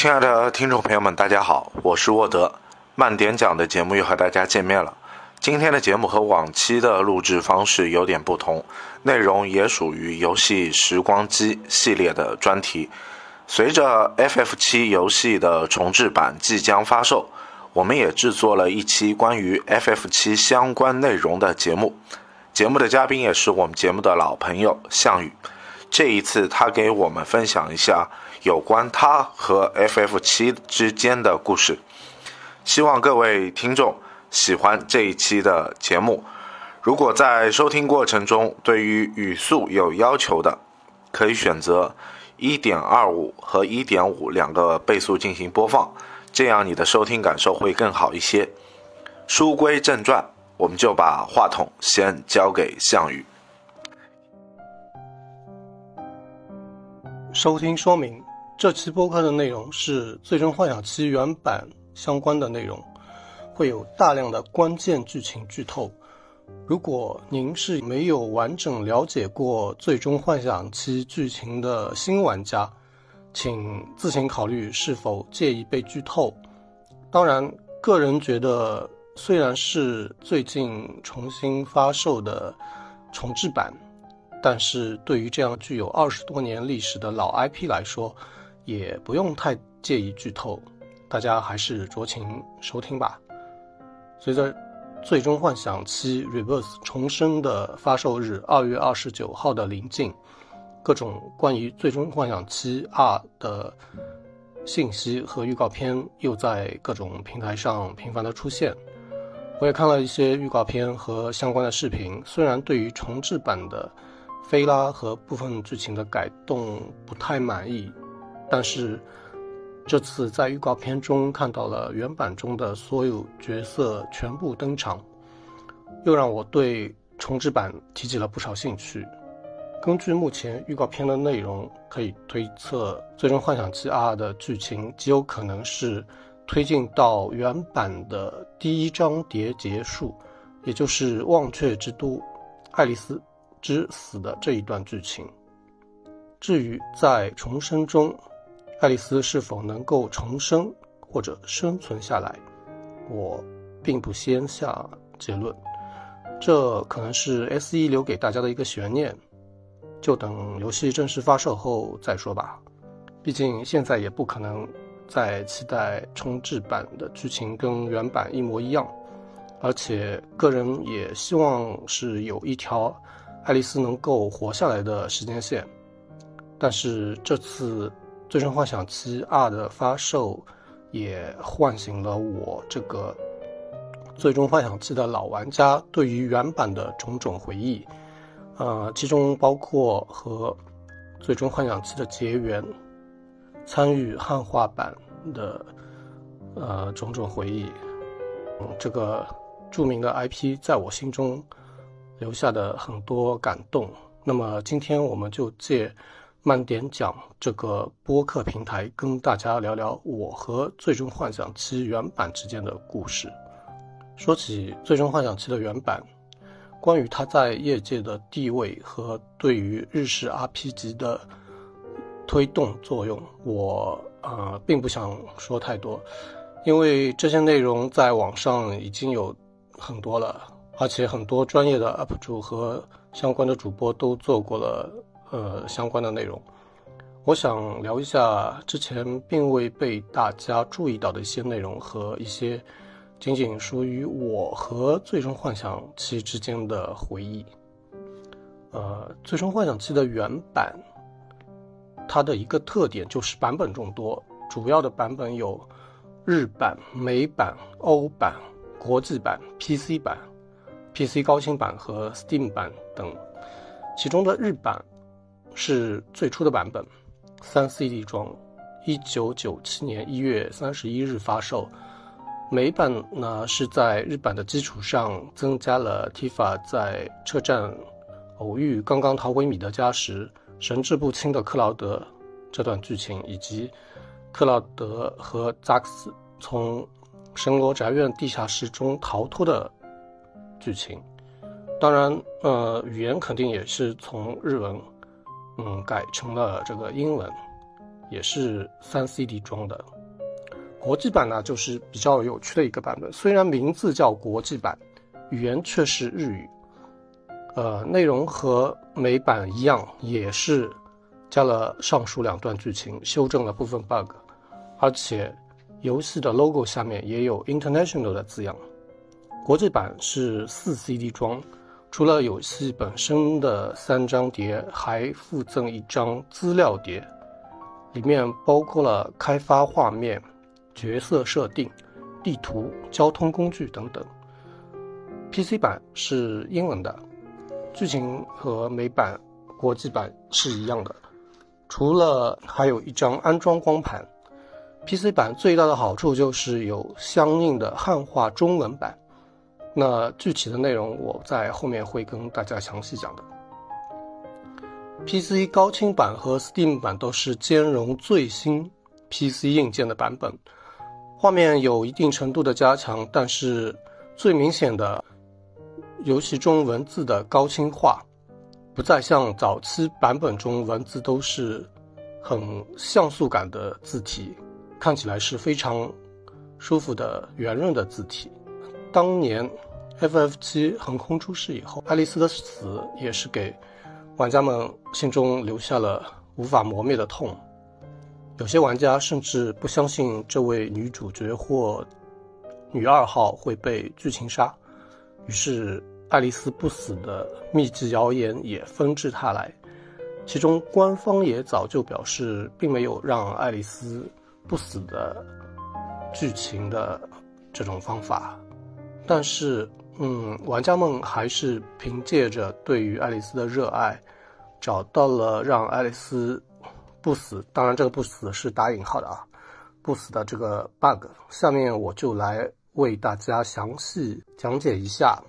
亲爱的听众朋友们，大家好，我是沃德，慢点讲的节目又和大家见面了。今天的节目和往期的录制方式有点不同，内容也属于游戏时光机系列的专题。随着 FF 七游戏的重置版即将发售，我们也制作了一期关于 FF 七相关内容的节目。节目的嘉宾也是我们节目的老朋友项羽，这一次他给我们分享一下。有关他和 FF 七之间的故事，希望各位听众喜欢这一期的节目。如果在收听过程中对于语速有要求的，可以选择1.25和1.5两个倍速进行播放，这样你的收听感受会更好一些。书归正传，我们就把话筒先交给项羽。收听说明。这期播客的内容是《最终幻想七》原版相关的内容，会有大量的关键剧情剧透。如果您是没有完整了解过《最终幻想七》剧情的新玩家，请自行考虑是否介意被剧透。当然，个人觉得，虽然是最近重新发售的重制版，但是对于这样具有二十多年历史的老 IP 来说，也不用太介意剧透，大家还是酌情收听吧。随着《最终幻想七 Reverse》重生的发售日二月二十九号的临近，各种关于《最终幻想七二》的信息和预告片又在各种平台上频繁的出现。我也看了一些预告片和相关的视频，虽然对于重制版的菲拉和部分剧情的改动不太满意。但是，这次在预告片中看到了原版中的所有角色全部登场，又让我对重置版提起了不少兴趣。根据目前预告片的内容，可以推测《最终幻想七 R》的剧情极有可能是推进到原版的第一章节结束，也就是忘却之都爱丽丝之死的这一段剧情。至于在重生中，爱丽丝是否能够重生或者生存下来，我并不先下结论，这可能是 S.E 留给大家的一个悬念，就等游戏正式发售后再说吧。毕竟现在也不可能再期待重置版的剧情跟原版一模一样，而且个人也希望是有一条爱丽丝能够活下来的时间线，但是这次。《最终幻想七 R》的发售，也唤醒了我这个《最终幻想七》的老玩家对于原版的种种回忆，呃，其中包括和《最终幻想七》的结缘、参与汉化版的呃种种回忆。嗯，这个著名的 IP 在我心中留下的很多感动。那么今天我们就借。慢点讲这个播客平台，跟大家聊聊我和《最终幻想七》原版之间的故事。说起《最终幻想七》的原版，关于它在业界的地位和对于日式 RPG 的推动作用，我呃并不想说太多，因为这些内容在网上已经有很多了，而且很多专业的 UP 主和相关的主播都做过了。呃，相关的内容，我想聊一下之前并未被大家注意到的一些内容和一些仅仅属于我和《最终幻想七》之间的回忆。呃，《最终幻想七》的原版，它的一个特点就是版本众多，主要的版本有日版、美版、欧版、国际版、PC 版、PC 高清版和 Steam 版等，其中的日版。是最初的版本，三 CD 装，一九九七年一月三十一日发售。美版呢是在日版的基础上增加了 Tifa 在车站偶遇刚刚逃回米德加时神志不清的克劳德这段剧情，以及克劳德和扎克斯从神罗宅院地下室中逃脱的剧情。当然，呃，语言肯定也是从日文。嗯，改成了这个英文。也是三 CD 装的。国际版呢，就是比较有趣的一个版本，虽然名字叫国际版，语言却是日语。呃，内容和美版一样，也是加了上述两段剧情，修正了部分 bug，而且游戏的 logo 下面也有 international 的字样。国际版是四 CD 装，除了游戏本身的三张碟，还附赠一张资料碟，里面包括了开发画面、角色设定、地图、交通工具等等。PC 版是英文的。剧情和美版、国际版是一样的，除了还有一张安装光盘。PC 版最大的好处就是有相应的汉化中文版，那具体的内容我在后面会跟大家详细讲的。PC 高清版和 Steam 版都是兼容最新 PC 硬件的版本，画面有一定程度的加强，但是最明显的。游戏中文字的高清化，不再像早期版本中文字都是很像素感的字体，看起来是非常舒服的圆润的字体。当年 FF7 横空出世以后，爱丽丝的死也是给玩家们心中留下了无法磨灭的痛。有些玩家甚至不相信这位女主角或女二号会被剧情杀。于是，爱丽丝不死的秘籍谣言也纷至沓来，其中官方也早就表示，并没有让爱丽丝不死的剧情的这种方法。但是，嗯，玩家们还是凭借着对于爱丽丝的热爱，找到了让爱丽丝不死，当然这个不死是打引号的啊，不死的这个 bug。下面我就来。为大家详细讲解一下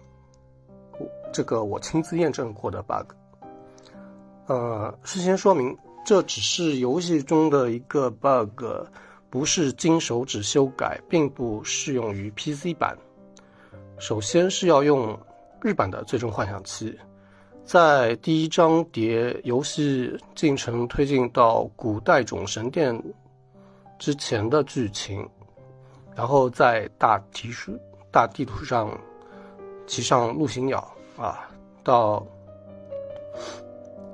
这个我亲自验证过的 bug。呃，事先说明，这只是游戏中的一个 bug，不是金手指修改，并不适用于 PC 版。首先是要用日版的《最终幻想七》，在第一章碟游戏进程推进到古代种神殿之前的剧情。然后在大提示大地图上骑上陆行鸟啊，到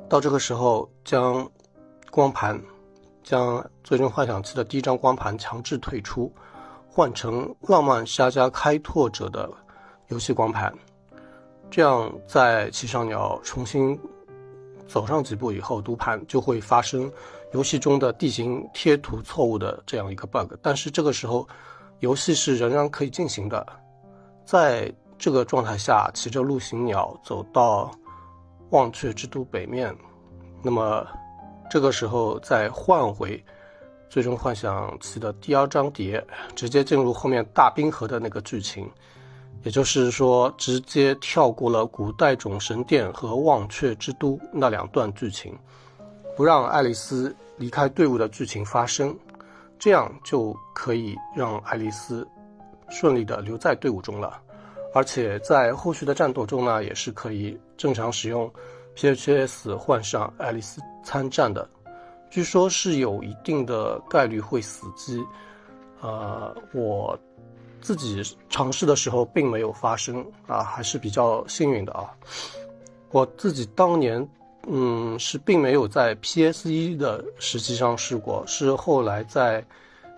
到这个时候将光盘将《最终幻想七》的第一张光盘强制退出，换成《浪漫沙加开拓者》的游戏光盘，这样在骑上鸟重新走上几步以后，读盘就会发生游戏中的地形贴图错误的这样一个 bug，但是这个时候。游戏是仍然可以进行的，在这个状态下，骑着陆行鸟走到忘却之都北面，那么这个时候再换回《最终幻想七》的第二章碟，直接进入后面大冰河的那个剧情，也就是说，直接跳过了古代种神殿和忘却之都那两段剧情，不让爱丽丝离开队伍的剧情发生。这样就可以让爱丽丝顺利的留在队伍中了，而且在后续的战斗中呢，也是可以正常使用 PHS 换上爱丽丝参战的。据说是有一定的概率会死机，呃，我自己尝试的时候并没有发生啊，还是比较幸运的啊。我自己当年。嗯，是并没有在 PS 一的实际上试过，是后来在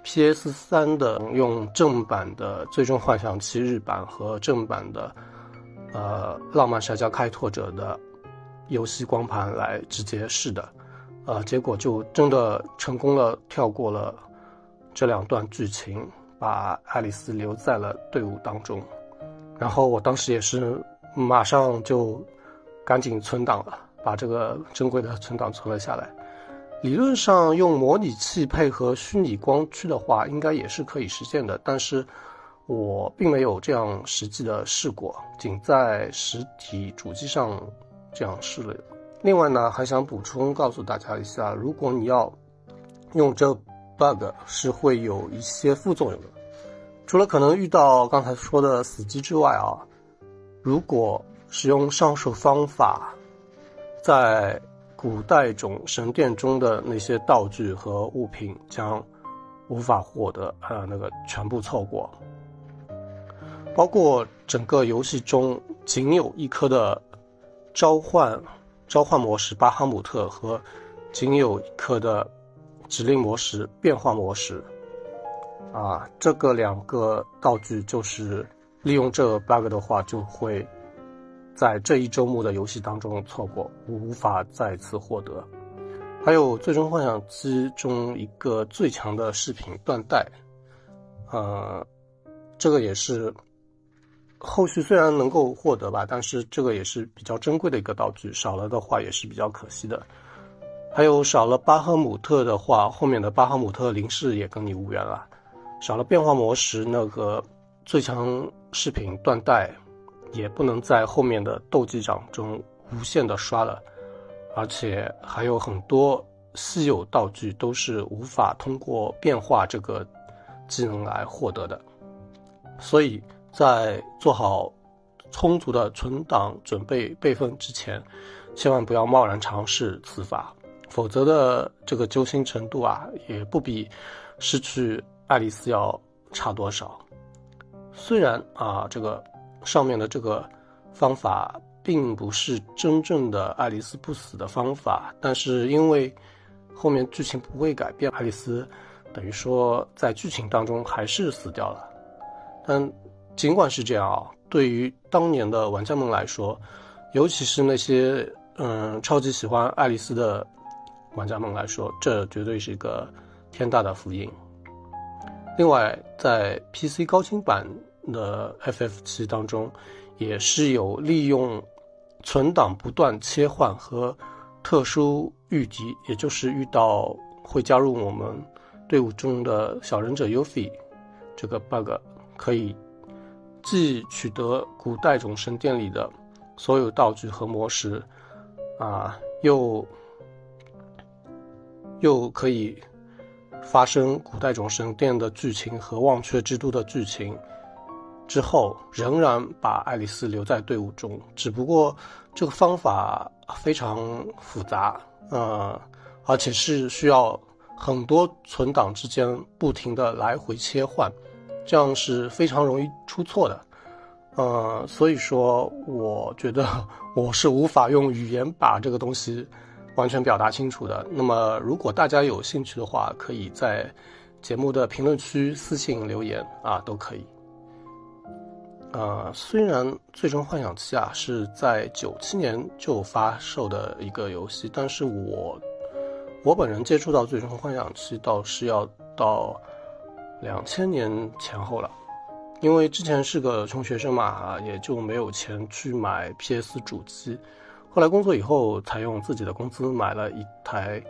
PS 三的用正版的《最终幻想七》日版和正版的呃《浪漫社交开拓者》的游戏光盘来直接试的，呃，结果就真的成功了，跳过了这两段剧情，把爱丽丝留在了队伍当中。然后我当时也是马上就赶紧存档了。把这个珍贵的存档存了下来。理论上用模拟器配合虚拟光驱的话，应该也是可以实现的。但是我并没有这样实际的试过，仅在实体主机上这样试了。另外呢，还想补充告诉大家一下，如果你要用这 bug，是会有一些副作用的。除了可能遇到刚才说的死机之外啊，如果使用上述方法。在古代种神殿中的那些道具和物品将无法获得，呃，那个全部错过，包括整个游戏中仅有一颗的召唤召唤模式巴哈姆特和仅有一颗的指令模式变化模式，啊，这个两个道具就是利用这个 bug 的话就会。在这一周末的游戏当中错过，无法再次获得。还有《最终幻想七》中一个最强的饰品缎带，呃，这个也是后续虽然能够获得吧，但是这个也是比较珍贵的一个道具，少了的话也是比较可惜的。还有少了巴赫姆特的话，后面的巴赫姆特零式也跟你无缘了。少了变化模式，那个最强饰品缎带。也不能在后面的斗技场中无限的刷了，而且还有很多稀有道具都是无法通过变化这个技能来获得的，所以在做好充足的存档准备备份之前，千万不要贸然尝试此法，否则的这个揪心程度啊，也不比失去爱丽丝要差多少。虽然啊，这个。上面的这个方法并不是真正的爱丽丝不死的方法，但是因为后面剧情不会改变，爱丽丝等于说在剧情当中还是死掉了。但尽管是这样啊，对于当年的玩家们来说，尤其是那些嗯超级喜欢爱丽丝的玩家们来说，这绝对是一个天大的福音。另外，在 PC 高清版。的 FF 七当中，也是有利用存档不断切换和特殊遇敌，也就是遇到会加入我们队伍中的小忍者 Ufi 这个 bug，可以既取得古代种神殿里的所有道具和魔石，啊，又又可以发生古代种神殿的剧情和忘却之都的剧情。之后仍然把爱丽丝留在队伍中，只不过这个方法非常复杂，呃，而且是需要很多存档之间不停的来回切换，这样是非常容易出错的，呃，所以说我觉得我是无法用语言把这个东西完全表达清楚的。那么如果大家有兴趣的话，可以在节目的评论区私信留言啊，都可以。呃，虽然《最终幻想七》啊是在九七年就发售的一个游戏，但是我我本人接触到《最终幻想七》倒是要到两千年前后了，因为之前是个穷学生嘛，也就没有钱去买 PS 主机，后来工作以后才用自己的工资买了一台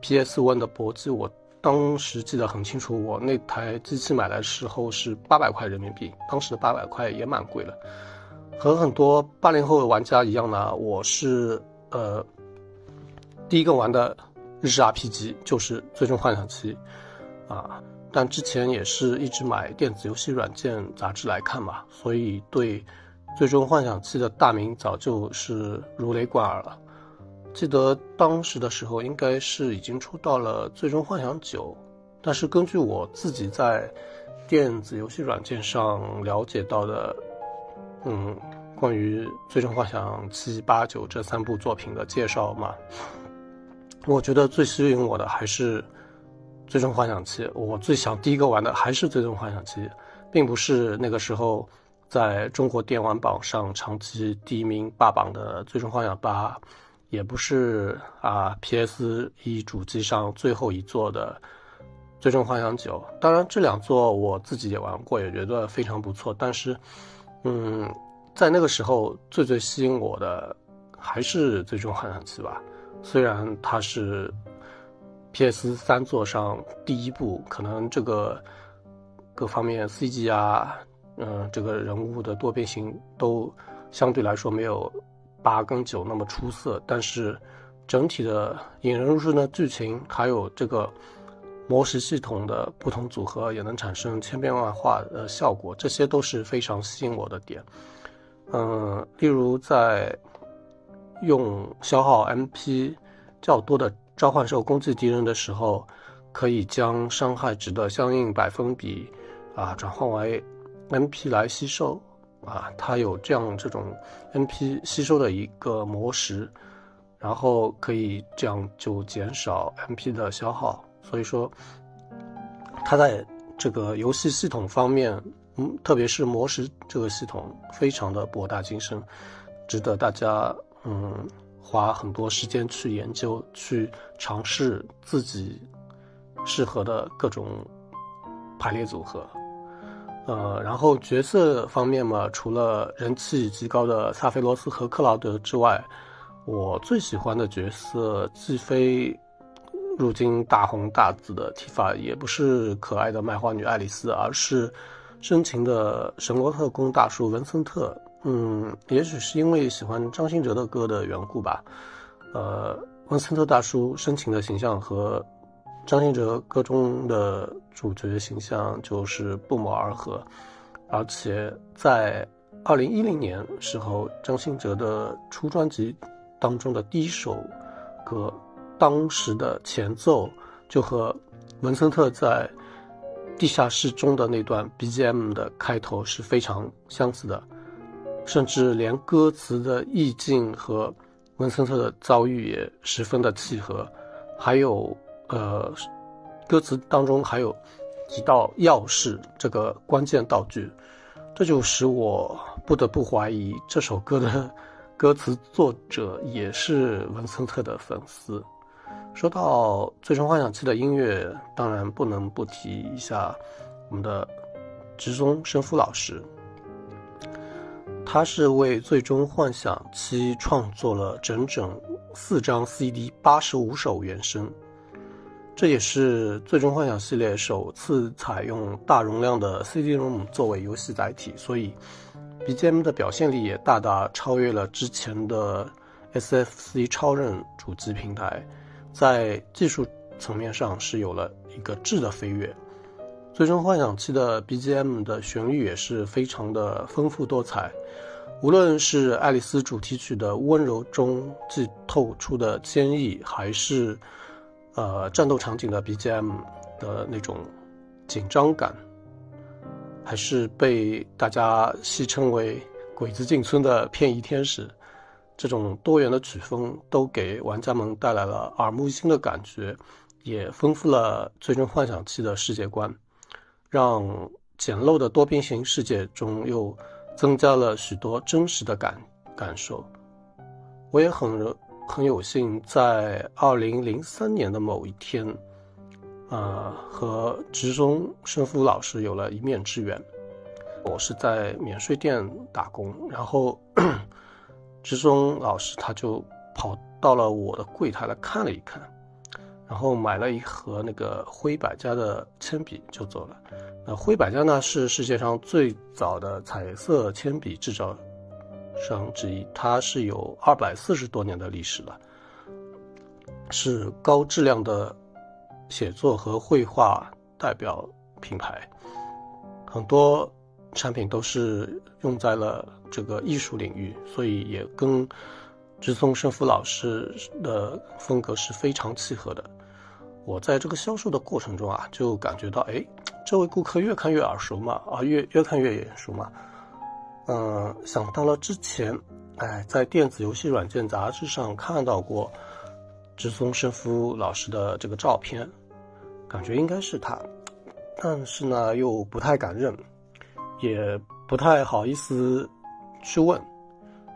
PS One 的薄机，我。当时记得很清楚，我那台机器买来时候是八百块人民币，当时的八百块也蛮贵了。和很多八零后的玩家一样呢，我是呃第一个玩的日式 RPG 就是《最终幻想七》啊，但之前也是一直买电子游戏软件杂志来看嘛，所以对《最终幻想七》的大名早就是如雷贯耳了。记得当时的时候，应该是已经出到了《最终幻想九》，但是根据我自己在电子游戏软件上了解到的，嗯，关于《最终幻想七八九》这三部作品的介绍嘛，我觉得最吸引我的还是《最终幻想七》，我最想第一个玩的还是《最终幻想七》，并不是那个时候在中国电玩榜上长期第一名霸榜的《最终幻想八》。也不是啊，P.S. 一主机上最后一座的《最终幻想九》。当然，这两座我自己也玩过，也觉得非常不错。但是，嗯，在那个时候最最吸引我的还是《最终幻想七》吧。虽然它是 P.S. 三座上第一部，可能这个各方面 C.G. 啊，嗯，这个人物的多变形都相对来说没有。八跟九那么出色，但是整体的引人入胜的剧情，还有这个模式系统的不同组合，也能产生千变万化的效果，这些都是非常吸引我的点。嗯，例如在用消耗 MP 较多的召唤兽攻击敌人的时候，可以将伤害值的相应百分比啊转换为 NP 来吸收啊，它有这样这种 NP 吸收的一个模式，然后可以这样就减少 NP 的消耗。所以说，它在这个游戏系统方面，嗯，特别是魔石这个系统，非常的博大精深，值得大家嗯花很多时间去研究，去尝试自己适合的各种排列组合。呃，然后角色方面嘛，除了人气极高的萨菲罗斯和克劳德之外，我最喜欢的角色既非。如今大红大紫的提法也不是可爱的卖花女爱丽丝，而是深情的神罗特工大叔文森特。嗯，也许是因为喜欢张信哲的歌的缘故吧。呃，文森特大叔深情的形象和张信哲歌中的主角形象就是不谋而合。而且在二零一零年时候，张信哲的初专辑当中的第一首歌。当时的前奏就和文森特在地下室中的那段 BGM 的开头是非常相似的，甚至连歌词的意境和文森特的遭遇也十分的契合。还有，呃，歌词当中还有提到钥匙这个关键道具，这就使我不得不怀疑这首歌的歌词作者也是文森特的粉丝。说到《最终幻想七》的音乐，当然不能不提一下我们的直松伸夫老师。他是为《最终幻想七》创作了整整四张 CD、八十五首原声，这也是《最终幻想》系列首次采用大容量的 CD-ROM 作为游戏载体，所以 BGM 的表现力也大大超越了之前的 SFC 超任主机平台。在技术层面上是有了一个质的飞跃，《最终幻想七》的 BGM 的旋律也是非常的丰富多彩，无论是爱丽丝主题曲的温柔中既透出的坚毅，还是呃战斗场景的 BGM 的那种紧张感，还是被大家戏称为“鬼子进村”的偏移天使。这种多元的曲风都给玩家们带来了耳目一新的感觉，也丰富了《最终幻想七》的世界观，让简陋的多边形世界中又增加了许多真实的感感受。我也很很有幸在二零零三年的某一天，呃，和职中生夫老师有了一面之缘。我是在免税店打工，然后。职中老师他就跑到了我的柜台来看了一看，然后买了一盒那个灰百家的铅笔就走了。那灰百家呢是世界上最早的彩色铅笔制造商之一，它是有二百四十多年的历史了，是高质量的写作和绘画代表品牌，很多产品都是用在了。这个艺术领域，所以也跟直松胜夫老师的风格是非常契合的。我在这个销售的过程中啊，就感觉到，哎，这位顾客越看越耳熟嘛，啊，越越看越眼熟嘛。嗯，想到了之前，哎，在电子游戏软件杂志上看到过直松胜夫老师的这个照片，感觉应该是他，但是呢，又不太敢认，也不太好意思。去问，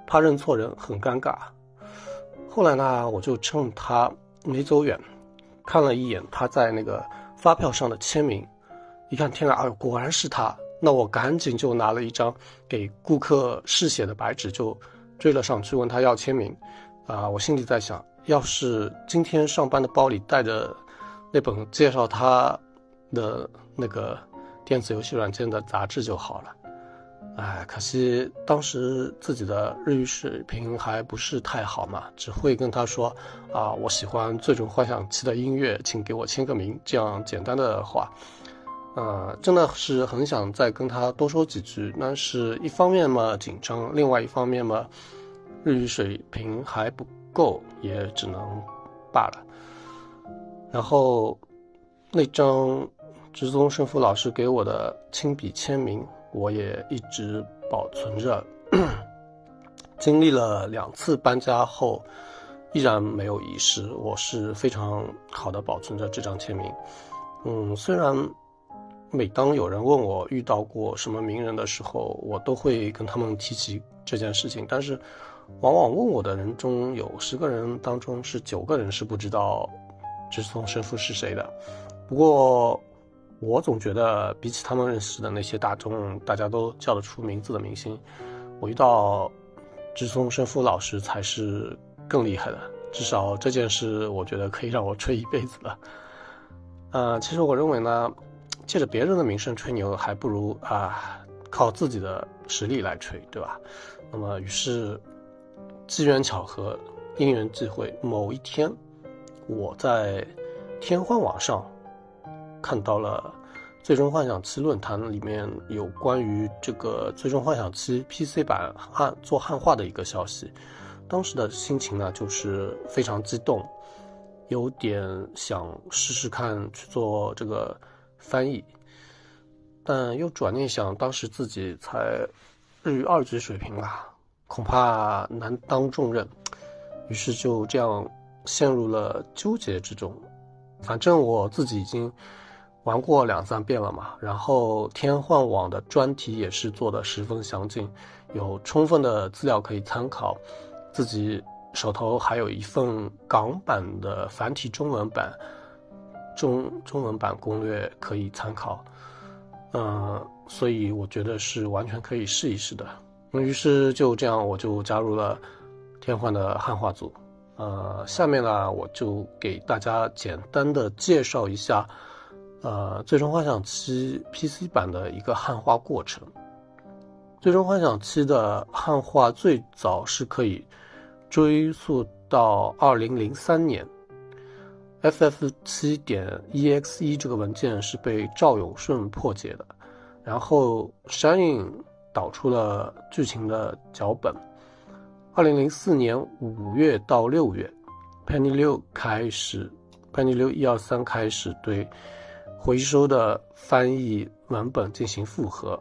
怕认错人很尴尬。后来呢，我就趁他没走远，看了一眼他在那个发票上的签名，一看天啊，果然是他。那我赶紧就拿了一张给顾客试写的白纸，就追了上去问他要签名。啊，我心里在想，要是今天上班的包里带着那本介绍他的那个电子游戏软件的杂志就好了。哎，可惜当时自己的日语水平还不是太好嘛，只会跟他说啊，我喜欢《最终幻想七》的音乐，请给我签个名，这样简单的话，呃，真的是很想再跟他多说几句，但是一方面嘛紧张，另外一方面嘛，日语水平还不够，也只能罢了。然后那张直宗胜夫老师给我的亲笔签名，我也一直保存着。经历了两次搬家后，依然没有遗失。我是非常好的保存着这张签名。嗯，虽然每当有人问我遇到过什么名人的时候，我都会跟他们提起这件事情，但是往往问我的人中有十个人当中是九个人是不知道直松神父是谁的。不过我总觉得比起他们认识的那些大众大家都叫得出名字的明星，我遇到直松胜夫老师才是更厉害的。至少这件事，我觉得可以让我吹一辈子了。呃，其实我认为呢，借着别人的名声吹牛，还不如啊靠自己的实力来吹，对吧？那么，于是机缘巧合、因缘际会，某一天，我在天幻网上看到了《最终幻想七》论坛里面有关于这个《最终幻想七》PC 版汉做汉化的一个消息，当时的心情呢，就是非常激动。有点想试试看去做这个翻译，但又转念想，当时自己才日语二级水平吧，恐怕难当重任，于是就这样陷入了纠结之中。反正我自己已经玩过两三遍了嘛，然后天幻网的专题也是做的十分详尽，有充分的资料可以参考，自己。手头还有一份港版的繁体中文版，中中文版攻略可以参考，嗯，所以我觉得是完全可以试一试的。于是就这样，我就加入了天幻的汉化组。呃，下面呢，我就给大家简单的介绍一下，呃，最终幻想七 PC 版的一个汉化过程。最终幻想七的汉化最早是可以。追溯到二零零三年，FF 七点 EXE 这个文件是被赵永顺破解的，然后山影导出了剧情的脚本。二零零四年五月到六月，Penny 六开始，Penny 六一二三开始对回收的翻译文本进行复核，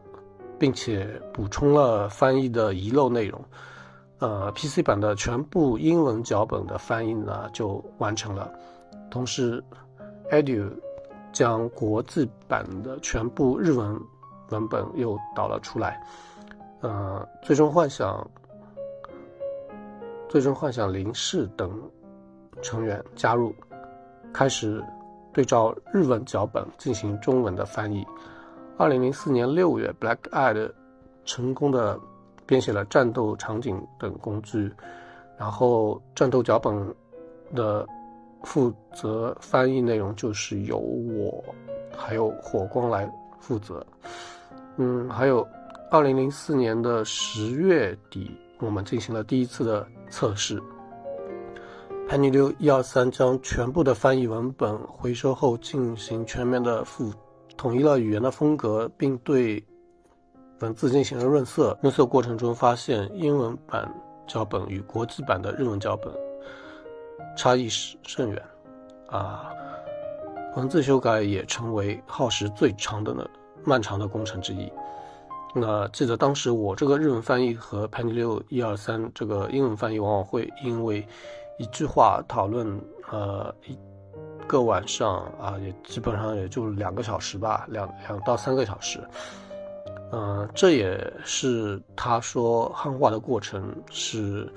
并且补充了翻译的遗漏内容。呃，PC 版的全部英文脚本的翻译呢就完成了，同时，Edu 将国际版的全部日文文本又导了出来。呃，最终幻想、最终幻想零式等成员加入，开始对照日文脚本进行中文的翻译。二零零四年六月，Black Eye 成功的。编写了战斗场景等工具，然后战斗脚本的负责翻译内容就是由我还有火光来负责。嗯，还有二零零四年的十月底，我们进行了第一次的测试。潘尼六一二三将全部的翻译文本回收后，进行全面的复统一了语言的风格，并对。文字进行了润色，润色过程中发现英文版脚本与国际版的日文脚本差异甚远，啊，文字修改也成为耗时最长的呢漫长的工程之一。那记得当时我这个日文翻译和 Penny 六一二三这个英文翻译往往会因为一句话讨论呃一个晚上啊，也基本上也就两个小时吧，两两到三个小时。嗯，这也是他说汉化的过程是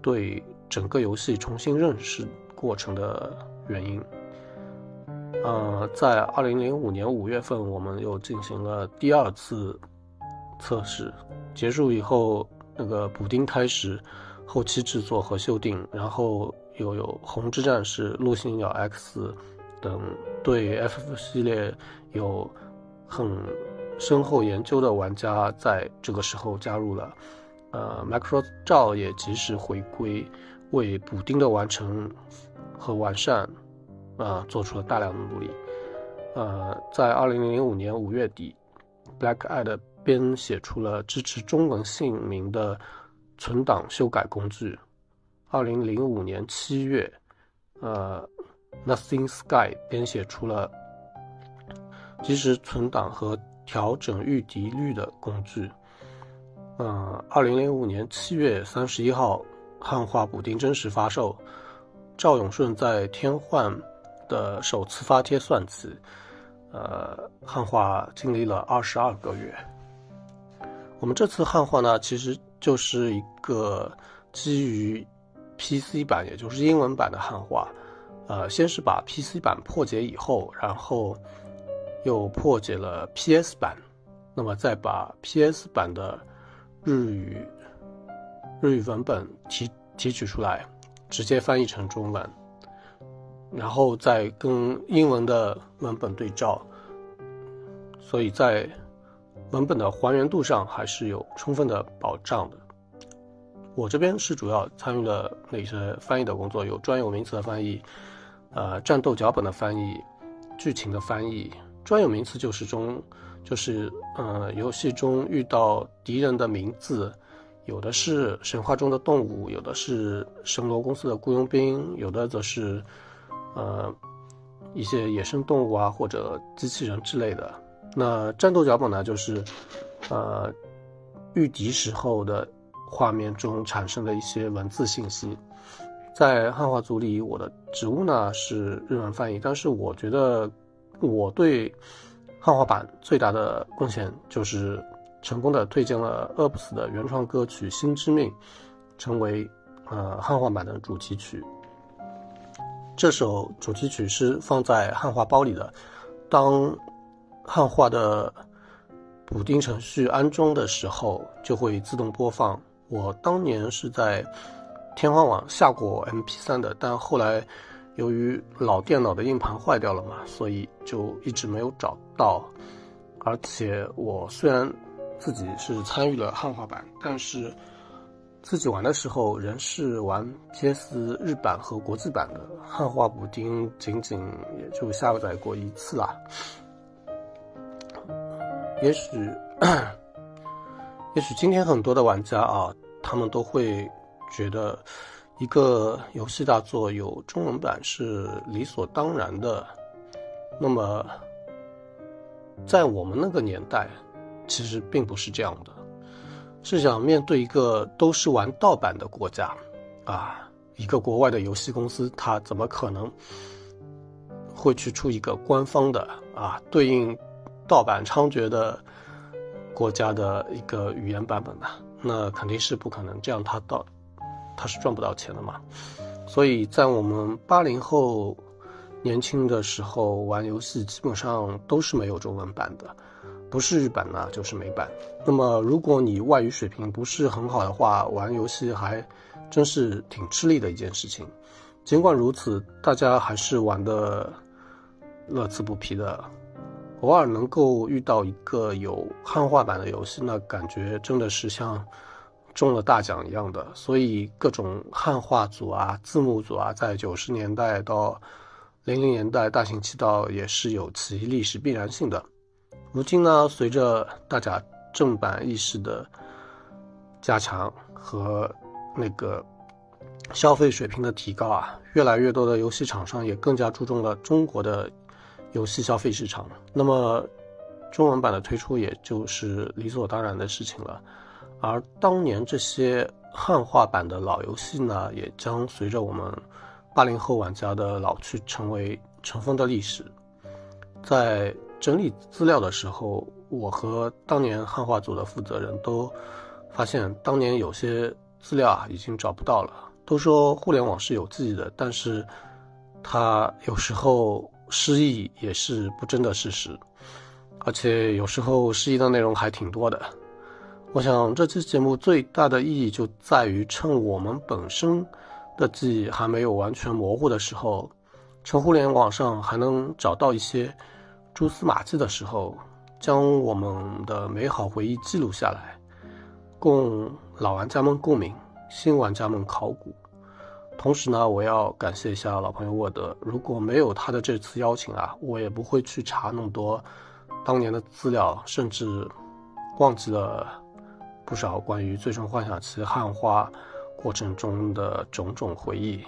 对整个游戏重新认识过程的原因。呃，在二零零五年五月份，我们又进行了第二次测试，结束以后，那个补丁开始后期制作和修订，然后又有红之战士、陆行鸟 X 等对 FF 系列有很。深厚研究的玩家在这个时候加入了，呃，Micro 照也及时回归，为补丁的完成和完善，啊，做出了大量的努力。呃，在二零零五年五月底，Black Eyed 编写出了支持中文姓名的存档修改工具。二零零五年七月呃，Nothing Sky 编写出了即时存档和调整预敌率的工具。嗯，二零零五年七月三十一号，汉化补丁真实发售。赵永顺在天幻的首次发帖算起，呃，汉化经历了二十二个月。我们这次汉化呢，其实就是一个基于 PC 版，也就是英文版的汉化。呃，先是把 PC 版破解以后，然后又破解了 PS 版，那么再把 PS 版的日语日语文本提提取出来，直接翻译成中文，然后再跟英文的文本对照，所以在文本的还原度上还是有充分的保障的。我这边是主要参与了那些翻译的工作，有专有名词的翻译，呃，战斗脚本的翻译，剧情的翻译。专有名词就是中，就是呃，游戏中遇到敌人的名字，有的是神话中的动物，有的是神罗公司的雇佣兵，有的则是呃一些野生动物啊或者机器人之类的。那战斗脚本呢，就是呃遇敌时候的画面中产生的一些文字信息。在汉化组里，我的职务呢是日文翻译，但是我觉得。我对汉化版最大的贡献就是成功的推荐了 UPS 的原创歌曲《心之命》，成为呃汉化版的主题曲。这首主题曲是放在汉化包里的，当汉化的补丁程序安装的时候就会自动播放。我当年是在天花网下过 MP3 的，但后来。由于老电脑的硬盘坏掉了嘛，所以就一直没有找到。而且我虽然自己是参与了汉化版，但是自己玩的时候仍是玩 PS 日版和国际版的汉化补丁，仅仅也就下载过一次啦。也许，也许今天很多的玩家啊，他们都会觉得。一个游戏大作有中文版是理所当然的，那么，在我们那个年代，其实并不是这样的。试想，面对一个都是玩盗版的国家，啊，一个国外的游戏公司，它怎么可能会去出一个官方的啊对应盗版猖獗的国家的一个语言版本呢？那肯定是不可能。这样，它到。他是赚不到钱的嘛，所以在我们八零后年轻的时候玩游戏，基本上都是没有中文版的，不是日版呢就是美版。那么如果你外语水平不是很好的话，玩游戏还真是挺吃力的一件事情。尽管如此，大家还是玩的乐此不疲的。偶尔能够遇到一个有汉化版的游戏，那感觉真的是像。中了大奖一样的，所以各种汉化组啊、字幕组啊，在九十年代到零零年代大行其道，也是有其历史必然性的。如今呢，随着大家正版意识的加强和那个消费水平的提高啊，越来越多的游戏厂商也更加注重了中国的游戏消费市场。那么，中文版的推出也就是理所当然的事情了。而当年这些汉化版的老游戏呢，也将随着我们八零后玩家的老去，成为尘封的历史。在整理资料的时候，我和当年汉化组的负责人都发现，当年有些资料啊已经找不到了。都说互联网是有记忆的，但是它有时候失忆也是不争的事实，而且有时候失忆的内容还挺多的。我想这期节目最大的意义就在于，趁我们本身的记忆还没有完全模糊的时候，趁互联网上还能找到一些蛛丝马迹的时候，将我们的美好回忆记录下来，供老玩家们共鸣，新玩家们考古。同时呢，我要感谢一下老朋友沃德，如果没有他的这次邀请啊，我也不会去查那么多当年的资料，甚至忘记了。不少关于《最终幻想七》汉化过程中的种种回忆，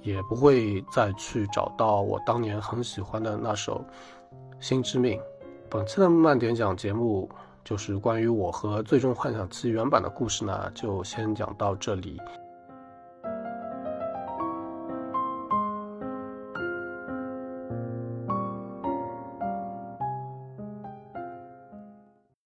也不会再去找到我当年很喜欢的那首《心之命》。本期的慢点讲节目就是关于我和《最终幻想七》原版的故事呢，就先讲到这里。